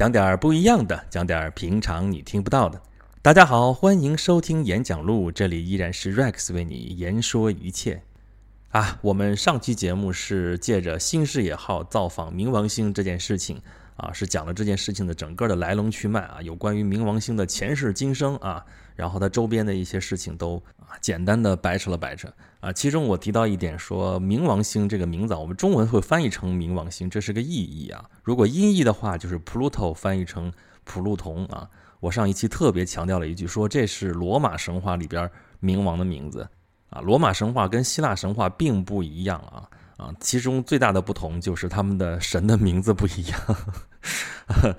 讲点儿不一样的，讲点儿平常你听不到的。大家好，欢迎收听演讲录，这里依然是 Rex 为你言说一切。啊，我们上期节目是借着新视野号造访冥王星这件事情啊，是讲了这件事情的整个的来龙去脉啊，有关于冥王星的前世今生啊，然后它周边的一些事情都啊简单的掰扯了掰扯啊。其中我提到一点说，冥王星这个名字，我们中文会翻译成冥王星，这是个意译啊。如果音译的话，就是 Pluto 翻译成普路同啊。我上一期特别强调了一句，说这是罗马神话里边冥王的名字。啊，罗马神话跟希腊神话并不一样啊啊，其中最大的不同就是他们的神的名字不一样。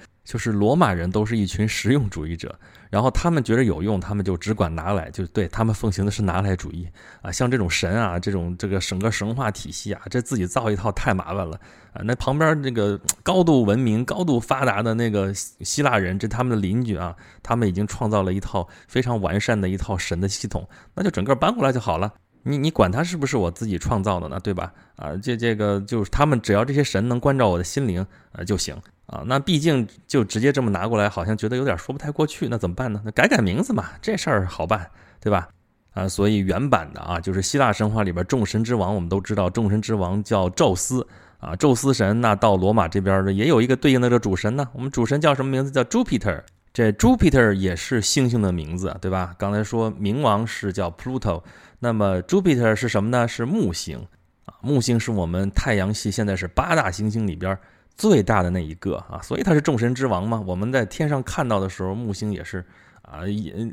就是罗马人都是一群实用主义者，然后他们觉得有用，他们就只管拿来，就对他们奉行的是拿来主义啊。像这种神啊，这种这个整个神话体系啊，这自己造一套太麻烦了啊。那旁边那个高度文明、高度发达的那个希腊人，这他们的邻居啊，他们已经创造了一套非常完善的一套神的系统，那就整个搬过来就好了。你你管他是不是我自己创造的呢？对吧？啊，这这个就是他们只要这些神能关照我的心灵呃就行。啊，那毕竟就直接这么拿过来，好像觉得有点说不太过去。那怎么办呢？那改改名字嘛，这事儿好办，对吧？啊，所以原版的啊，就是希腊神话里边众神之王，我们都知道众神之王叫宙斯啊，宙斯神。那到罗马这边呢，也有一个对应的这主神呢。我们主神叫什么名字？叫 Jupiter。这 Jupiter 也是星星的名字，对吧？刚才说冥王是叫 Pluto，那么 Jupiter 是什么呢？是木星啊。木星是我们太阳系现在是八大行星里边。最大的那一个啊，所以它是众神之王嘛。我们在天上看到的时候，木星也是啊，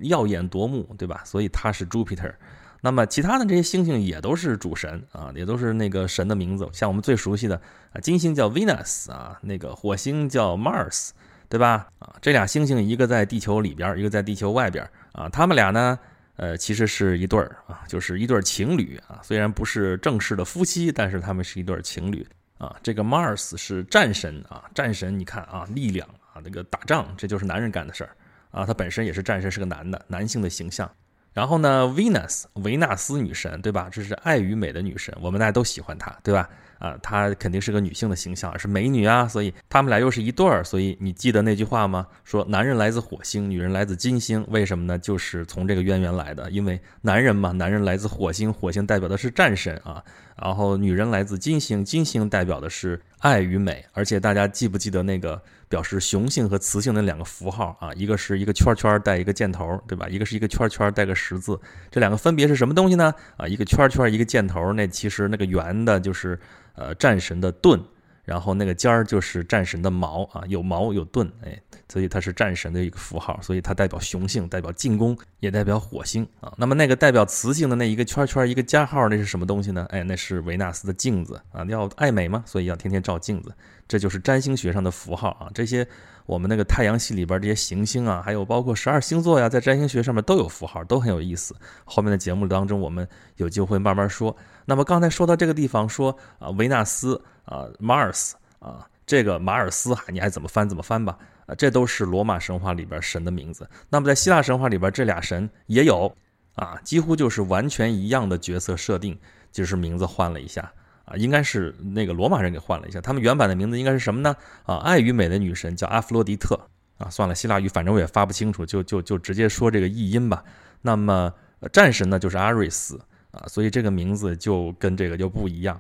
耀眼夺目，对吧？所以它是 Jupiter。那么其他的这些星星也都是主神啊，也都是那个神的名字。像我们最熟悉的啊，金星叫 Venus 啊，那个火星叫 Mars，对吧？啊，这俩星星一个在地球里边，一个在地球外边啊。他们俩呢，呃，其实是一对儿啊，就是一对情侣啊。虽然不是正式的夫妻，但是他们是一对情侣。啊，这个 Mars 是战神啊，战神，你看啊，力量啊，那个打仗，这就是男人干的事儿啊。他本身也是战神，是个男的，男性的形象。然后呢，Venus 维纳斯女神，对吧？这是爱与美的女神，我们大家都喜欢她，对吧？啊，她肯定是个女性的形象，是美女啊，所以他们俩又是一对儿。所以你记得那句话吗？说男人来自火星，女人来自金星，为什么呢？就是从这个渊源来的。因为男人嘛，男人来自火星，火星代表的是战神啊。然后女人来自金星，金星代表的是爱与美。而且大家记不记得那个表示雄性和雌性的两个符号啊？一个是一个圈圈带一个箭头，对吧？一个是一个圈圈带个十字，这两个分别是什么东西呢？啊，一个圈圈，一个箭头，那其实那个圆的就是。呃，战神的盾，然后那个尖儿就是战神的矛啊，有矛有盾，哎，所以它是战神的一个符号，所以它代表雄性，代表进攻，也代表火星啊。那么那个代表雌性的那一个圈圈一个加号，那是什么东西呢？哎，那是维纳斯的镜子啊，要爱美嘛，所以要天天照镜子，这就是占星学上的符号啊。这些我们那个太阳系里边这些行星啊，还有包括十二星座呀，在占星学上面都有符号，都很有意思。后面的节目当中，我们有机会慢慢说。那么刚才说到这个地方，说啊维纳斯啊 Mars 啊这个马尔斯，你爱怎么翻怎么翻吧，啊这都是罗马神话里边神的名字。那么在希腊神话里边，这俩神也有啊，几乎就是完全一样的角色设定，就是名字换了一下啊，应该是那个罗马人给换了一下。他们原版的名字应该是什么呢？啊，爱与美的女神叫阿弗洛狄特啊。算了，希腊语反正我也发不清楚，就就就直接说这个译音吧。那么战神呢，就是阿瑞斯。啊，所以这个名字就跟这个就不一样，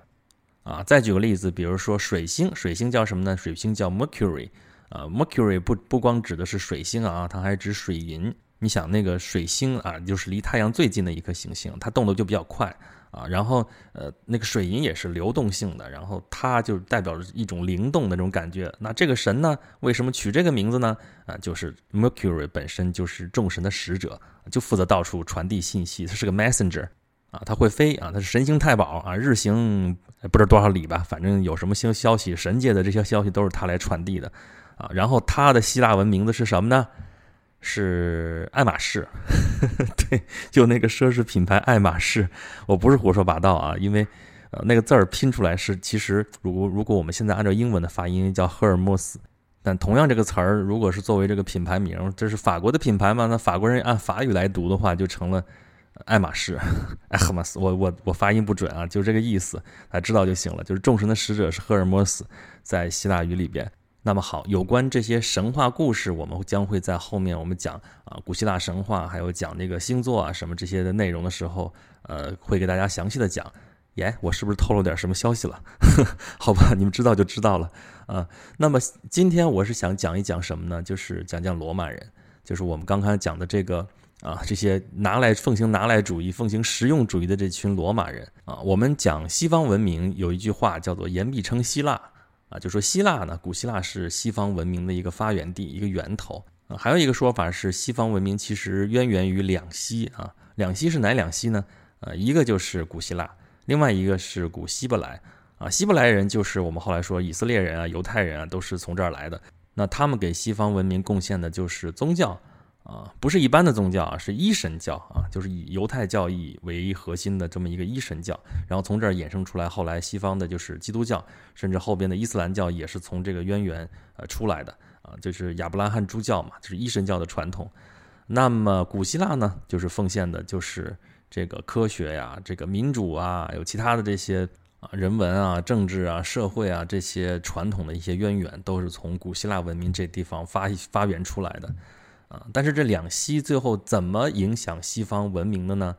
啊，再举个例子，比如说水星，水星叫什么呢？水星叫 Mercury，啊，Mercury 不不光指的是水星啊，它还指水银。你想那个水星啊，就是离太阳最近的一颗行星，它动的就比较快啊。然后呃，那个水银也是流动性的，然后它就代表着一种灵动的那种感觉。那这个神呢，为什么取这个名字呢？啊，就是 Mercury 本身就是众神的使者，就负责到处传递信息，它是个 messenger。啊，它会飞啊，它是神行太保啊，日行不知道多少里吧，反正有什么新消息，神界的这些消息都是它来传递的啊。然后它的希腊文名字是什么呢？是爱马仕，对，就那个奢侈品牌爱马仕。我不是胡说八道啊，因为呃那个字儿拼出来是，其实如果如果我们现在按照英文的发音叫赫尔墨斯，但同样这个词儿如果是作为这个品牌名，这是法国的品牌嘛？那法国人按法语来读的话，就成了。爱马仕，爱，马斯，我我我发音不准啊，就这个意思，啊知道就行了。就是众神的使者是赫尔墨斯，在希腊语里边那么好，有关这些神话故事，我们将会在后面我们讲啊，古希腊神话，还有讲那个星座啊什么这些的内容的时候，呃，会给大家详细的讲。耶，我是不是透露点什么消息了？好吧，你们知道就知道了啊。那么今天我是想讲一讲什么呢？就是讲讲罗马人，就是我们刚刚讲的这个啊，这些拿来奉行拿来主义、奉行实用主义的这群罗马人啊。我们讲西方文明有一句话叫做“言必称希腊”。啊，就说希腊呢，古希腊是西方文明的一个发源地，一个源头啊。还有一个说法是，西方文明其实渊源于两西啊。两西是哪两西呢？呃，一个就是古希腊，另外一个是古希伯来啊。希伯来人就是我们后来说以色列人啊、犹太人啊，都是从这儿来的。那他们给西方文明贡献的就是宗教。啊，不是一般的宗教啊，是一神教啊，就是以犹太教义为核心的这么一个一神教，然后从这儿衍生出来，后来西方的就是基督教，甚至后边的伊斯兰教也是从这个渊源呃出来的啊，就是亚伯拉罕诸教嘛，就是一神教的传统。那么古希腊呢，就是奉献的就是这个科学呀，这个民主啊，有其他的这些啊人文啊、政治啊、社会啊这些传统的一些渊源，都是从古希腊文明这地方发发源出来的。啊，但是这两西最后怎么影响西方文明的呢？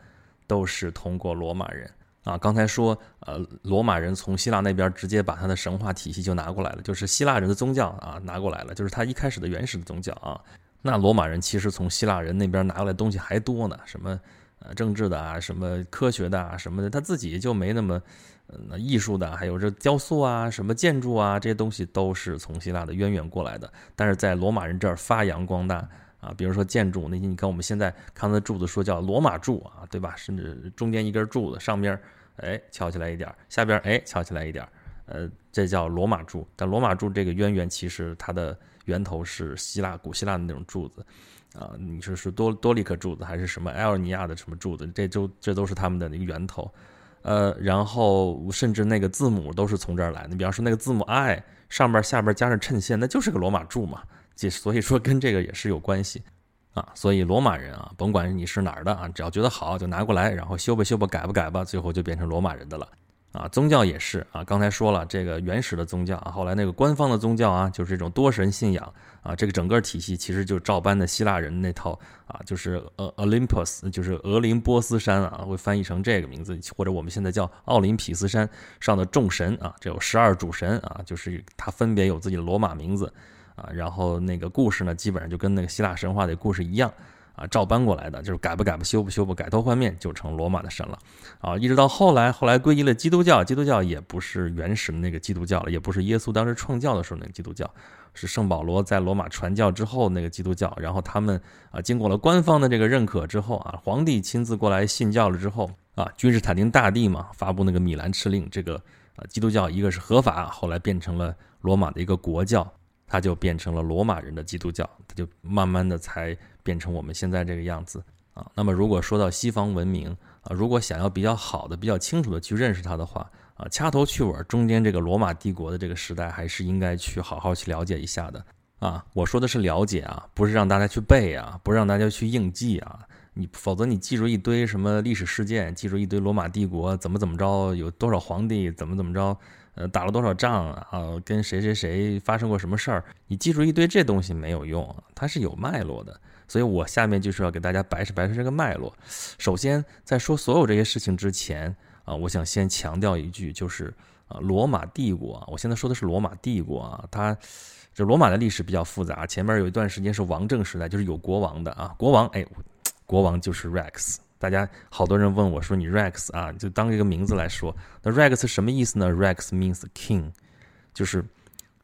都是通过罗马人啊。刚才说，呃，罗马人从希腊那边直接把他的神话体系就拿过来了，就是希腊人的宗教啊拿过来了，就是他一开始的原始的宗教啊。那罗马人其实从希腊人那边拿过来东西还多呢，什么呃政治的啊，什么科学的啊，什么的，他自己就没那么呃艺术的，还有这雕塑啊，什么建筑啊，这些东西都是从希腊的渊源过来的，但是在罗马人这儿发扬光大。啊，比如说建筑那些，你看我们现在看的柱子，说叫罗马柱啊，对吧？甚至中间一根柱子上边，哎，翘起来一点，下边哎，翘起来一点，呃，这叫罗马柱。但罗马柱这个渊源其实它的源头是希腊古希腊的那种柱子，啊，你说是多多利克柱子还是什么埃尔尼亚的什么柱子？这都这都是他们的那个源头。呃，然后甚至那个字母都是从这儿来的。你比方说那个字母 I 上边下边加上衬线，那就是个罗马柱嘛。所以说跟这个也是有关系啊，所以罗马人啊，甭管你是哪儿的啊，只要觉得好就拿过来，然后修吧修吧改吧改吧，最后就变成罗马人的了啊。宗教也是啊，刚才说了这个原始的宗教啊，后来那个官方的宗教啊，就是这种多神信仰啊，这个整个体系其实就照搬的希腊人那套啊，就是呃 Olympus，就是俄林波斯山啊，会翻译成这个名字，或者我们现在叫奥林匹斯山上的众神啊，这有十二主神啊，就是他分别有自己的罗马名字。啊，然后那个故事呢，基本上就跟那个希腊神话的故事一样，啊，照搬过来的，就是改不改不修不修不，改头换面就成罗马的神了，啊，一直到后来，后来皈依了基督教，基督教也不是原始的那个基督教了，也不是耶稣当时创教的时候那个基督教，是圣保罗在罗马传教之后那个基督教，然后他们啊，经过了官方的这个认可之后啊，皇帝亲自过来信教了之后啊，君士坦丁大帝嘛，发布那个米兰敕令，这个啊，基督教一个是合法，后来变成了罗马的一个国教。它就变成了罗马人的基督教，它就慢慢的才变成我们现在这个样子啊。那么如果说到西方文明啊，如果想要比较好的、比较清楚的去认识它的话啊，掐头去尾，中间这个罗马帝国的这个时代还是应该去好好去了解一下的啊。我说的是了解啊，不是让大家去背啊，不是让大家去硬记啊。你否则你记住一堆什么历史事件，记住一堆罗马帝国怎么怎么着，有多少皇帝，怎么怎么着。呃，打了多少仗啊？跟谁谁谁发生过什么事儿？你记住一堆这东西没有用，它是有脉络的。所以我下面就是要给大家白扯白扯这个脉络。首先，在说所有这些事情之前啊，我想先强调一句，就是啊，罗马帝国啊，我现在说的是罗马帝国啊，它这罗马的历史比较复杂，前面有一段时间是王政时代，就是有国王的啊，国王，哎，国王就是 Rex。大家好多人问我说：“你 Rex 啊，就当一个名字来说，那 Rex 什么意思呢？Rex means king，就是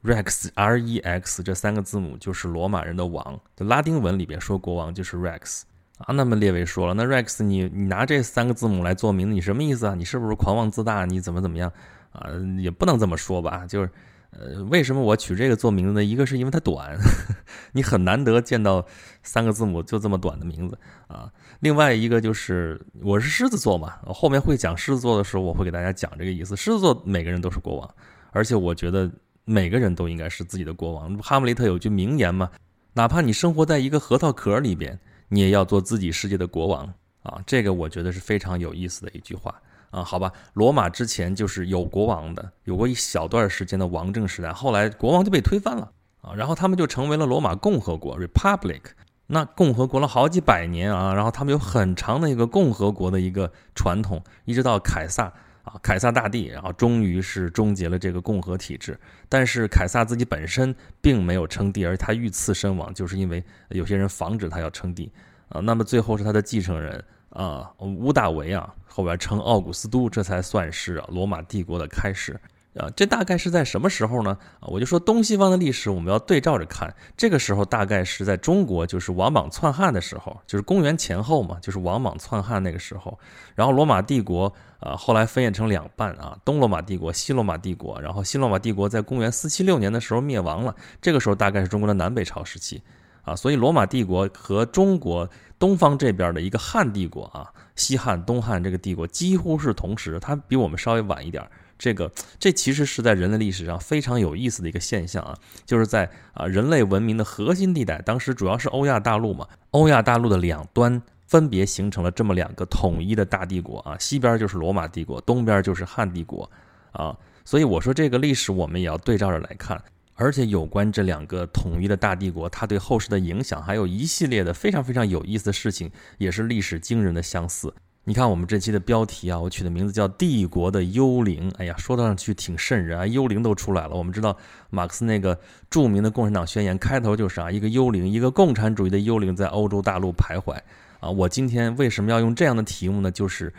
Rex R E X 这三个字母就是罗马人的王。就拉丁文里边说国王就是 Rex 啊。那么列维说了，那 Rex 你你拿这三个字母来做名字，你什么意思啊？你是不是狂妄自大？你怎么怎么样啊？也不能这么说吧，就是。呃，为什么我取这个做名字呢？一个是因为它短，你很难得见到三个字母就这么短的名字啊。另外一个就是我是狮子座嘛，后面会讲狮子座的时候，我会给大家讲这个意思。狮子座每个人都是国王，而且我觉得每个人都应该是自己的国王。哈姆雷特有句名言嘛，哪怕你生活在一个核桃壳里边，你也要做自己世界的国王啊。这个我觉得是非常有意思的一句话。啊，好吧，罗马之前就是有国王的，有过一小段时间的王政时代，后来国王就被推翻了啊，然后他们就成为了罗马共和国 （Republic）。那共和国了好几百年啊，然后他们有很长的一个共和国的一个传统，一直到凯撒啊，凯撒大帝，然后终于是终结了这个共和体制。但是凯撒自己本身并没有称帝，而他遇刺身亡，就是因为有些人防止他要称帝啊。那么最后是他的继承人啊，乌大维啊，后边称奥古斯都，这才算是罗马帝国的开始。啊，这大概是在什么时候呢？我就说东西方的历史我们要对照着看。这个时候大概是在中国，就是王莽篡汉的时候，就是公元前后嘛，就是王莽篡汉那个时候。然后罗马帝国啊，后来分裂成两半啊，东罗马帝国、西罗马帝国。然后西罗马帝国在公元四七六年的时候灭亡了，这个时候大概是中国的南北朝时期啊。所以罗马帝国和中国东方这边的一个汉帝国啊，西汉、东汉这个帝国几乎是同时，它比我们稍微晚一点。这个这其实是在人类历史上非常有意思的一个现象啊，就是在啊人类文明的核心地带，当时主要是欧亚大陆嘛，欧亚大陆的两端分别形成了这么两个统一的大帝国啊，西边就是罗马帝国，东边就是汉帝国啊，所以我说这个历史我们也要对照着来看，而且有关这两个统一的大帝国，它对后世的影响，还有一系列的非常非常有意思的事情，也是历史惊人的相似。你看我们这期的标题啊，我取的名字叫《帝国的幽灵》。哎呀，说上去挺瘆人啊，幽灵都出来了。我们知道马克思那个著名的共产党宣言开头就是啊，一个幽灵，一个共产主义的幽灵在欧洲大陆徘徊啊。我今天为什么要用这样的题目呢？就是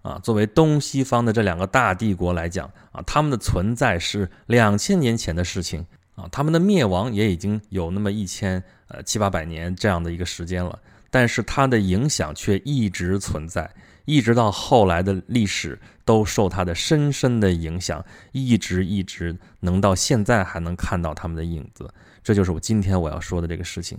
啊，作为东西方的这两个大帝国来讲啊，他们的存在是两千年前的事情啊，他们的灭亡也已经有那么一千呃七八百年这样的一个时间了，但是它的影响却一直存在。一直到后来的历史都受他的深深的影响，一直一直能到现在还能看到他们的影子。这就是我今天我要说的这个事情。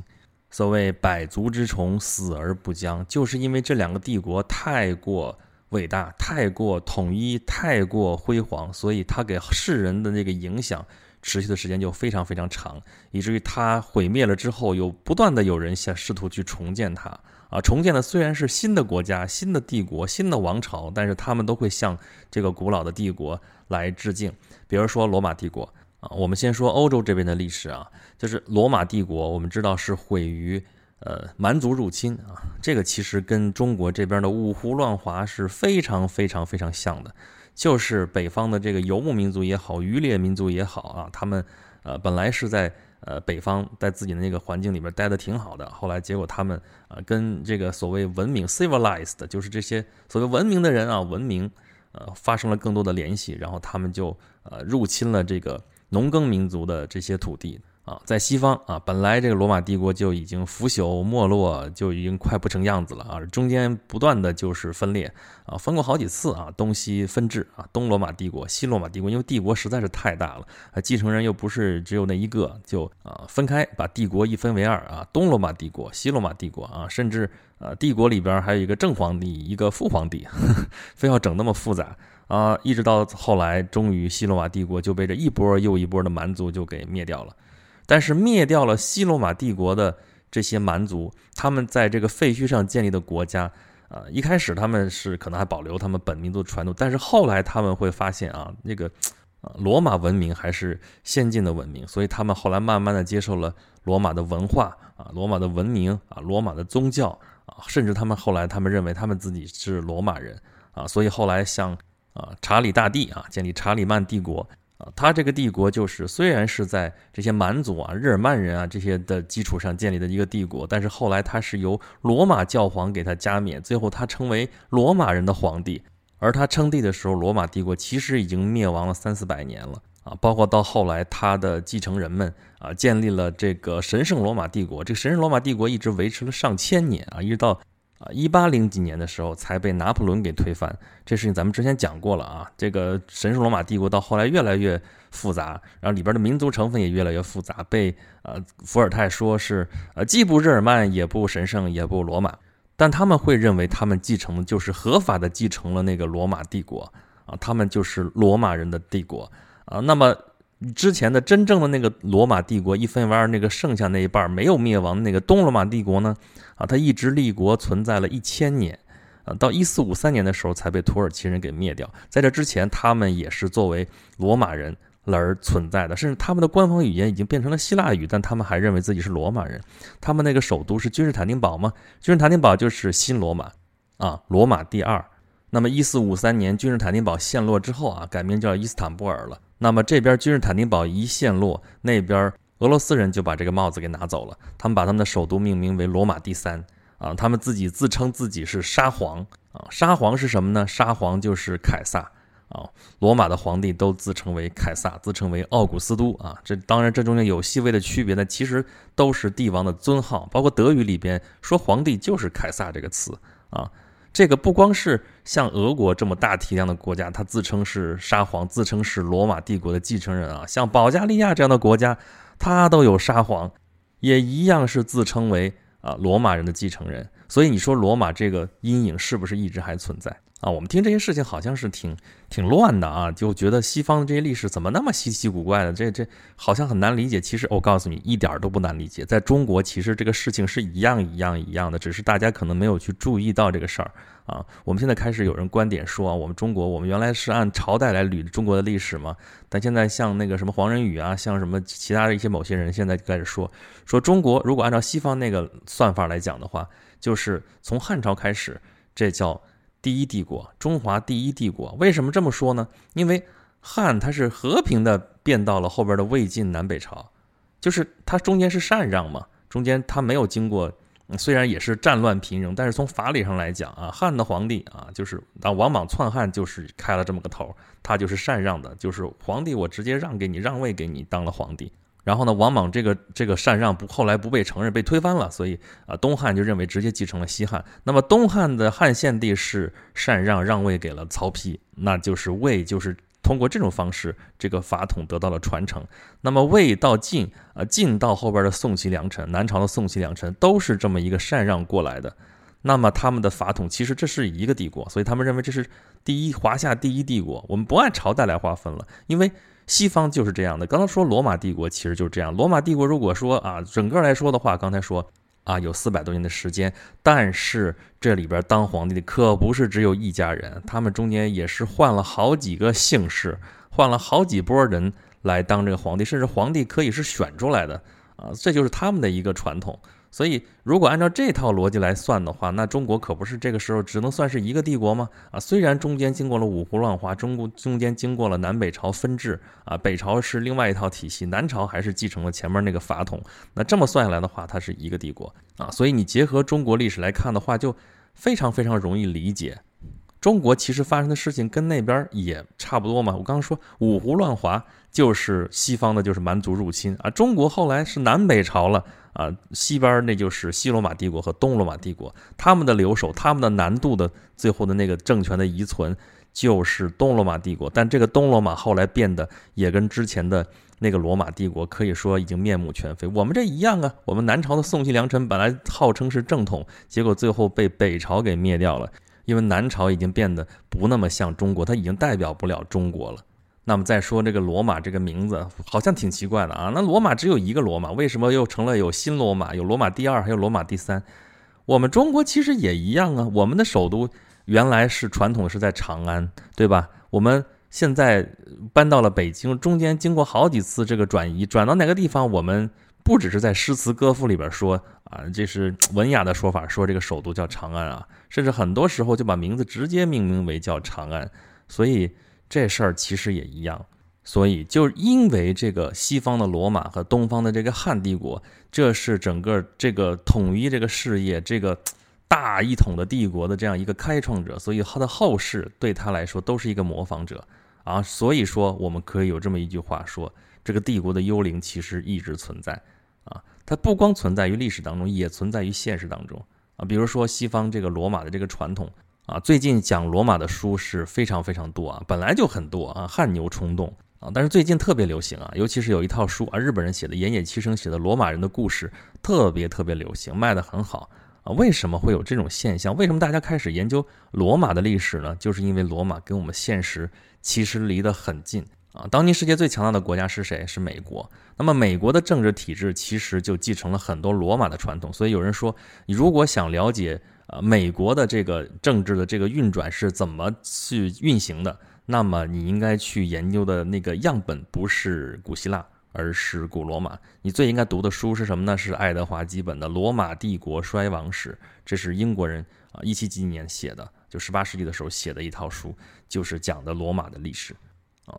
所谓百足之虫，死而不僵，就是因为这两个帝国太过伟大、太过统一、太过辉煌，所以它给世人的那个影响持续的时间就非常非常长，以至于它毁灭了之后，有不断的有人想试图去重建它。啊，重建的虽然是新的国家、新的帝国、新的王朝，但是他们都会向这个古老的帝国来致敬。比如说罗马帝国啊，我们先说欧洲这边的历史啊，就是罗马帝国，我们知道是毁于呃蛮族入侵啊，这个其实跟中国这边的五胡乱华是非常非常非常像的，就是北方的这个游牧民族也好，渔猎民族也好啊，他们呃本来是在。呃，北方在自己的那个环境里边待的挺好的，后来结果他们啊，跟这个所谓文明 （civilized） 就是这些所谓文明的人啊，文明呃发生了更多的联系，然后他们就呃入侵了这个农耕民族的这些土地。啊，在西方啊，本来这个罗马帝国就已经腐朽没落，就已经快不成样子了啊。中间不断的就是分裂啊，分过好几次啊，东西分治啊，东罗马帝国、西罗马帝国，因为帝国实在是太大了啊，继承人又不是只有那一个，就啊分开把帝国一分为二啊，东罗马帝国、西罗马帝国啊，甚至啊帝国里边还有一个正皇帝，一个副皇帝，非要整那么复杂啊，一直到后来，终于西罗马帝国就被这一波又一波的蛮族就给灭掉了。但是灭掉了西罗马帝国的这些蛮族，他们在这个废墟上建立的国家，啊，一开始他们是可能还保留他们本民族的传统，但是后来他们会发现啊，那个罗马文明还是先进的文明，所以他们后来慢慢的接受了罗马的文化啊，罗马的文明啊，罗马的宗教啊，甚至他们后来他们认为他们自己是罗马人啊，所以后来像啊查理大帝啊建立查理曼帝国。啊，他这个帝国就是虽然是在这些蛮族啊、日耳曼人啊这些的基础上建立的一个帝国，但是后来他是由罗马教皇给他加冕，最后他成为罗马人的皇帝。而他称帝的时候，罗马帝国其实已经灭亡了三四百年了啊，包括到后来他的继承人们啊，建立了这个神圣罗马帝国。这个神圣罗马帝国一直维持了上千年啊，一直到。啊，一八零几年的时候才被拿破仑给推翻，这事情咱们之前讲过了啊。这个神圣罗马帝国到后来越来越复杂，然后里边的民族成分也越来越复杂，被呃伏尔泰说是呃既不日耳曼也不神圣也不罗马，但他们会认为他们继承的就是合法的继承了那个罗马帝国啊，他们就是罗马人的帝国啊。那么之前的真正的那个罗马帝国一分为二，那个剩下那一半没有灭亡的那个东罗马帝国呢？啊，他一直立国存在了一千年，啊，到一四五三年的时候才被土耳其人给灭掉。在这之前，他们也是作为罗马人而存在的，甚至他们的官方语言已经变成了希腊语，但他们还认为自己是罗马人。他们那个首都是君士坦丁堡吗？君士坦丁堡就是新罗马啊，罗马第二。那么一四五三年君士坦丁堡陷落之后啊，改名叫伊斯坦布尔了。那么这边君士坦丁堡一陷落，那边俄罗斯人就把这个帽子给拿走了，他们把他们的首都命名为罗马第三啊，他们自己自称自己是沙皇啊，沙皇是什么呢？沙皇就是凯撒。啊，罗马的皇帝都自称为凯撒，自称为奥古斯都啊。这当然这中间有细微的区别，但其实都是帝王的尊号。包括德语里边说皇帝就是凯撒这个词啊。这个不光是像俄国这么大体量的国家，它自称是沙皇，自称是罗马帝国的继承人啊。像保加利亚这样的国家，它都有沙皇，也一样是自称为啊罗马人的继承人。所以你说罗马这个阴影是不是一直还存在？啊，我们听这些事情好像是挺挺乱的啊，就觉得西方的这些历史怎么那么稀奇古怪的？这这好像很难理解。其实我告诉你，一点都不难理解。在中国，其实这个事情是一样一样一样的，只是大家可能没有去注意到这个事儿啊。我们现在开始有人观点说啊，我们中国，我们原来是按朝代来捋中国的历史嘛，但现在像那个什么黄仁宇啊，像什么其他的一些某些人，现在就开始说，说中国如果按照西方那个算法来讲的话，就是从汉朝开始，这叫。第一帝国，中华第一帝国，为什么这么说呢？因为汉它是和平的变到了后边的魏晋南北朝，就是它中间是禅让嘛，中间它没有经过，虽然也是战乱频仍，但是从法理上来讲啊，汉的皇帝啊，就是啊王莽篡汉就是开了这么个头，他就是禅让的，就是皇帝我直接让给你，让位给你当了皇帝。然后呢，王莽这个这个禅让不后来不被承认，被推翻了，所以啊，东汉就认为直接继承了西汉。那么东汉的汉献帝是禅让让位给了曹丕，那就是魏就是通过这种方式，这个法统得到了传承。那么魏到晋啊，晋到后边的宋齐梁陈，南朝的宋齐梁陈都是这么一个禅让过来的。那么他们的法统其实这是一个帝国，所以他们认为这是第一华夏第一帝国。我们不按朝代来划分了，因为。西方就是这样的。刚刚说罗马帝国其实就是这样。罗马帝国如果说啊，整个来说的话，刚才说啊，有四百多年的时间，但是这里边当皇帝的可不是只有一家人，他们中间也是换了好几个姓氏，换了好几波人来当这个皇帝，甚至皇帝可以是选出来的啊，这就是他们的一个传统。所以，如果按照这套逻辑来算的话，那中国可不是这个时候只能算是一个帝国吗？啊，虽然中间经过了五胡乱华，中国中间经过了南北朝分治，啊，北朝是另外一套体系，南朝还是继承了前面那个法统。那这么算下来的话，它是一个帝国啊。所以你结合中国历史来看的话，就非常非常容易理解。中国其实发生的事情跟那边也差不多嘛。我刚刚说五胡乱华就是西方的，就是蛮族入侵啊。中国后来是南北朝了。啊，西边那就是西罗马帝国和东罗马帝国，他们的留守，他们的南渡的最后的那个政权的遗存就是东罗马帝国。但这个东罗马后来变得也跟之前的那个罗马帝国可以说已经面目全非。我们这一样啊，我们南朝的宋齐梁陈本来号称是正统，结果最后被北朝给灭掉了，因为南朝已经变得不那么像中国，它已经代表不了中国了。那么再说这个罗马这个名字，好像挺奇怪的啊。那罗马只有一个罗马，为什么又成了有新罗马、有罗马第二，还有罗马第三？我们中国其实也一样啊。我们的首都原来是传统是在长安，对吧？我们现在搬到了北京，中间经过好几次这个转移，转到哪个地方？我们不只是在诗词歌赋里边说啊，这是文雅的说法，说这个首都叫长安啊，甚至很多时候就把名字直接命名为叫长安，所以。这事儿其实也一样，所以就因为这个西方的罗马和东方的这个汉帝国，这是整个这个统一这个事业、这个大一统的帝国的这样一个开创者，所以他的后世对他来说都是一个模仿者啊。所以说，我们可以有这么一句话说：这个帝国的幽灵其实一直存在啊，它不光存在于历史当中，也存在于现实当中啊。比如说西方这个罗马的这个传统。啊，最近讲罗马的书是非常非常多啊，本来就很多啊，汗牛充栋啊，但是最近特别流行啊，尤其是有一套书啊，日本人写的岩野七生写的罗马人的故事，特别特别流行，卖的很好啊。为什么会有这种现象？为什么大家开始研究罗马的历史呢？就是因为罗马跟我们现实其实离得很近啊。当今世界最强大的国家是谁？是美国。那么美国的政治体制其实就继承了很多罗马的传统，所以有人说，你如果想了解。呃，美国的这个政治的这个运转是怎么去运行的？那么你应该去研究的那个样本不是古希腊，而是古罗马。你最应该读的书是什么呢？是爱德华基本的《罗马帝国衰亡史》，这是英国人啊一七几几年写的，就十八世纪的时候写的一套书，就是讲的罗马的历史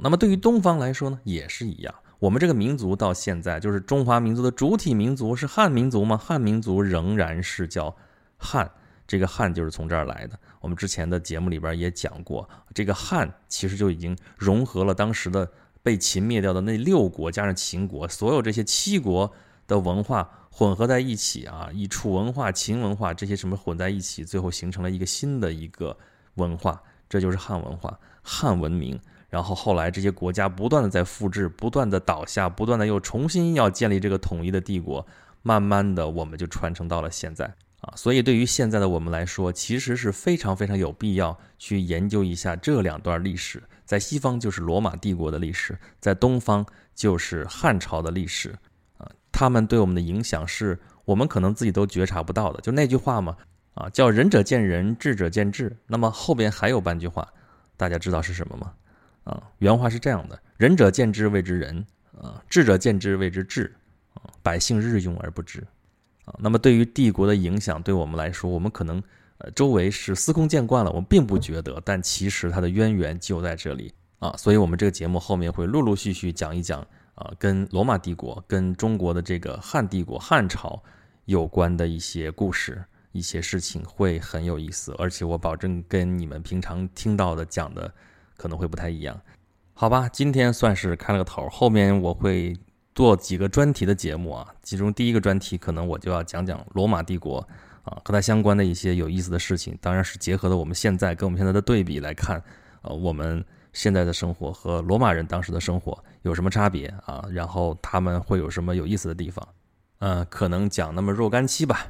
那么对于东方来说呢，也是一样。我们这个民族到现在，就是中华民族的主体民族是汉民族吗？汉民族仍然是叫汉。这个汉就是从这儿来的。我们之前的节目里边也讲过，这个汉其实就已经融合了当时的被秦灭掉的那六国，加上秦国，所有这些七国的文化混合在一起啊，以楚文化、秦文化这些什么混在一起，最后形成了一个新的一个文化，这就是汉文化、汉文明。然后后来这些国家不断的在复制，不断的倒下，不断的又重新要建立这个统一的帝国，慢慢的我们就传承到了现在。啊，所以对于现在的我们来说，其实是非常非常有必要去研究一下这两段历史。在西方就是罗马帝国的历史，在东方就是汉朝的历史。啊，他们对我们的影响是我们可能自己都觉察不到的。就那句话嘛，啊，叫仁者见仁，智者见智。那么后边还有半句话，大家知道是什么吗？啊，原话是这样的：仁者见之谓之仁，啊，智者见之谓之智，啊，百姓日用而不知。啊，那么对于帝国的影响，对我们来说，我们可能呃周围是司空见惯了，我们并不觉得，但其实它的渊源就在这里啊。所以，我们这个节目后面会陆陆续续讲一讲啊，跟罗马帝国、跟中国的这个汉帝国、汉朝有关的一些故事、一些事情，会很有意思，而且我保证跟你们平常听到的讲的可能会不太一样。好吧，今天算是开了个头，后面我会。做几个专题的节目啊，其中第一个专题可能我就要讲讲罗马帝国啊和它相关的一些有意思的事情，当然是结合了我们现在跟我们现在的对比来看，呃，我们现在的生活和罗马人当时的生活有什么差别啊？然后他们会有什么有意思的地方？嗯，可能讲那么若干期吧。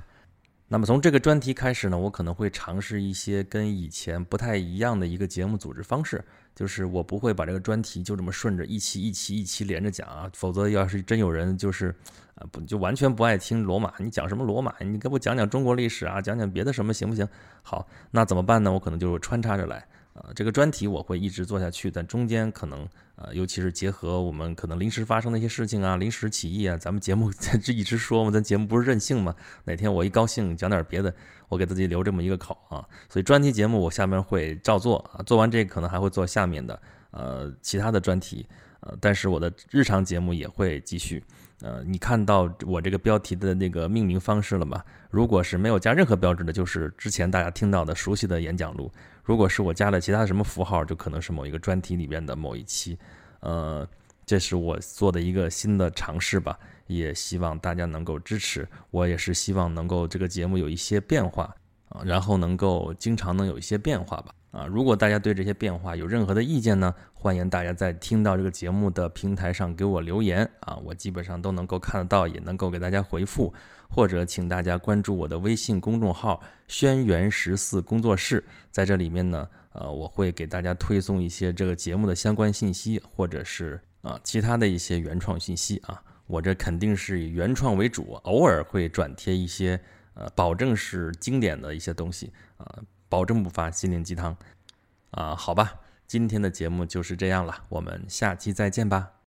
那么从这个专题开始呢，我可能会尝试一些跟以前不太一样的一个节目组织方式。就是我不会把这个专题就这么顺着一期一期一期连着讲啊，否则要是真有人就是，啊不就完全不爱听罗马，你讲什么罗马，你给我讲讲中国历史啊，讲讲别的什么行不行？好，那怎么办呢？我可能就穿插着来。呃，这个专题我会一直做下去，但中间可能呃，尤其是结合我们可能临时发生的一些事情啊，临时起意啊，咱们节目 这一直说嘛，咱节目不是任性嘛，哪天我一高兴讲点别的，我给自己留这么一个口啊，所以专题节目我下面会照做啊，做完这个可能还会做下面的呃其他的专题，呃，但是我的日常节目也会继续。呃，你看到我这个标题的那个命名方式了吗？如果是没有加任何标志的，就是之前大家听到的熟悉的演讲录；如果是我加了其他什么符号，就可能是某一个专题里边的某一期。呃，这是我做的一个新的尝试吧，也希望大家能够支持。我也是希望能够这个节目有一些变化啊，然后能够经常能有一些变化吧。啊，如果大家对这些变化有任何的意见呢，欢迎大家在听到这个节目的平台上给我留言啊，我基本上都能够看得到，也能够给大家回复，或者请大家关注我的微信公众号“轩辕十四工作室”，在这里面呢，呃，我会给大家推送一些这个节目的相关信息，或者是啊其他的一些原创信息啊，我这肯定是以原创为主，偶尔会转贴一些呃，保证是经典的一些东西啊。保证不发心灵鸡汤，啊，好吧，今天的节目就是这样了，我们下期再见吧。